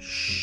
Shh.